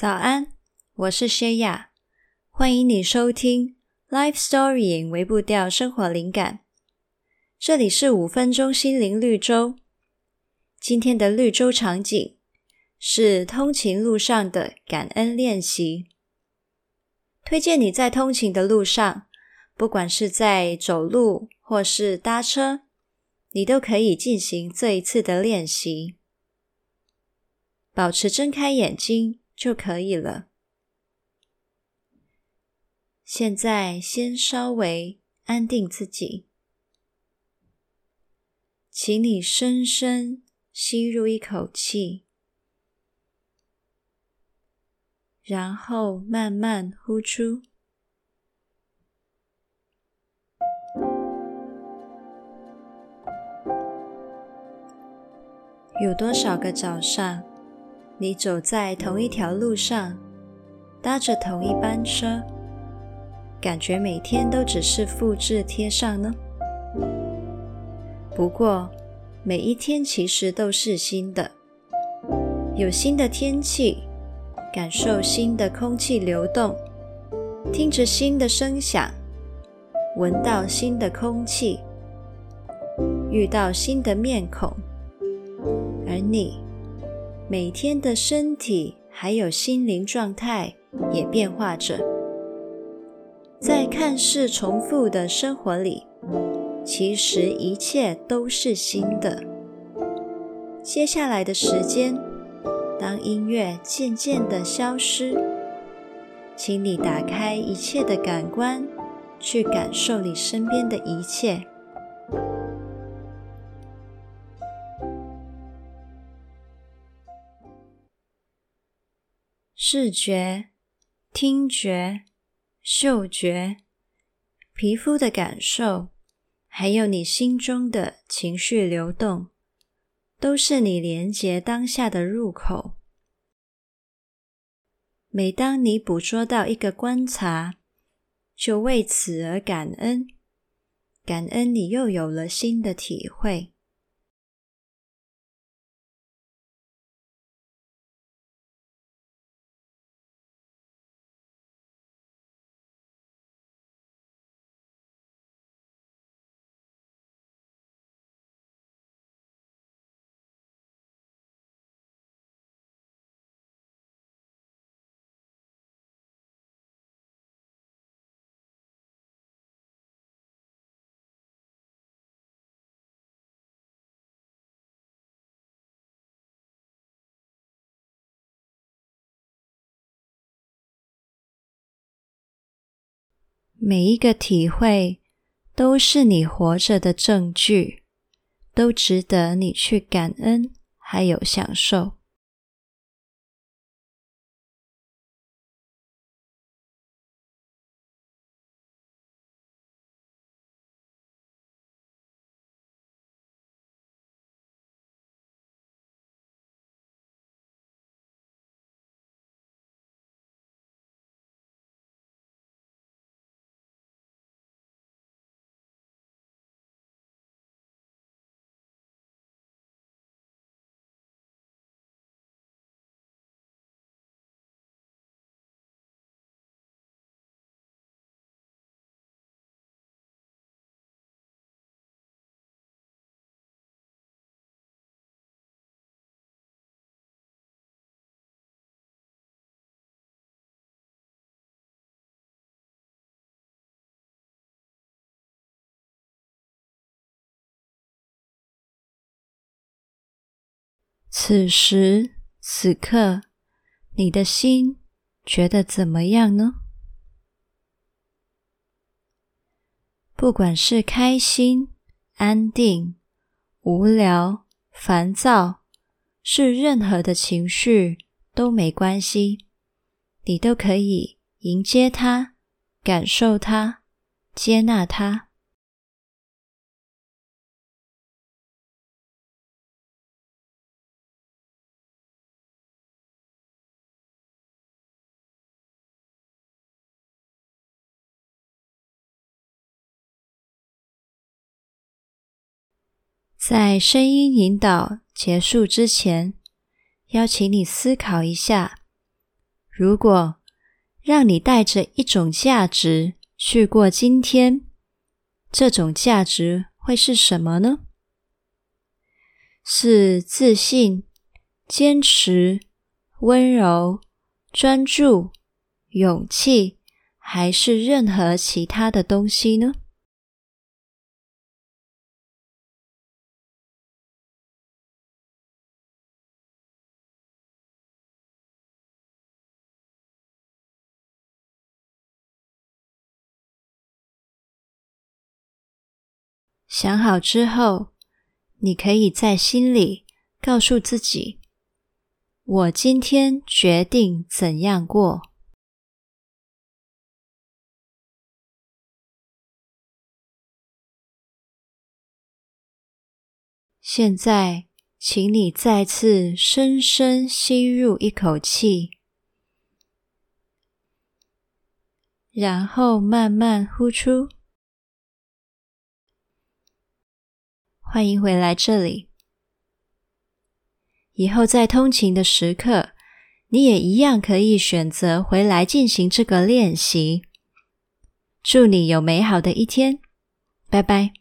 早安，我是谢雅，欢迎你收听《Life Story》微步调生活灵感。这里是五分钟心灵绿洲。今天的绿洲场景是通勤路上的感恩练习。推荐你在通勤的路上，不管是在走路或是搭车，你都可以进行这一次的练习。保持睁开眼睛就可以了。现在先稍微安定自己，请你深深吸入一口气，然后慢慢呼出。有多少个早上，你走在同一条路上，搭着同一班车，感觉每天都只是复制贴上呢？不过，每一天其实都是新的，有新的天气，感受新的空气流动，听着新的声响，闻到新的空气，遇到新的面孔，而你。每天的身体还有心灵状态也变化着，在看似重复的生活里，其实一切都是新的。接下来的时间，当音乐渐渐的消失，请你打开一切的感官，去感受你身边的一切。视觉、听觉、嗅觉、皮肤的感受，还有你心中的情绪流动，都是你连接当下的入口。每当你捕捉到一个观察，就为此而感恩，感恩你又有了新的体会。每一个体会都是你活着的证据，都值得你去感恩，还有享受。此时此刻，你的心觉得怎么样呢？不管是开心、安定、无聊、烦躁，是任何的情绪都没关系，你都可以迎接它、感受它、接纳它。在声音引导结束之前，邀请你思考一下：如果让你带着一种价值去过今天，这种价值会是什么呢？是自信、坚持、温柔、专注、勇气，还是任何其他的东西呢？想好之后，你可以在心里告诉自己：“我今天决定怎样过。”现在，请你再次深深吸入一口气，然后慢慢呼出。欢迎回来这里。以后在通勤的时刻，你也一样可以选择回来进行这个练习。祝你有美好的一天，拜拜。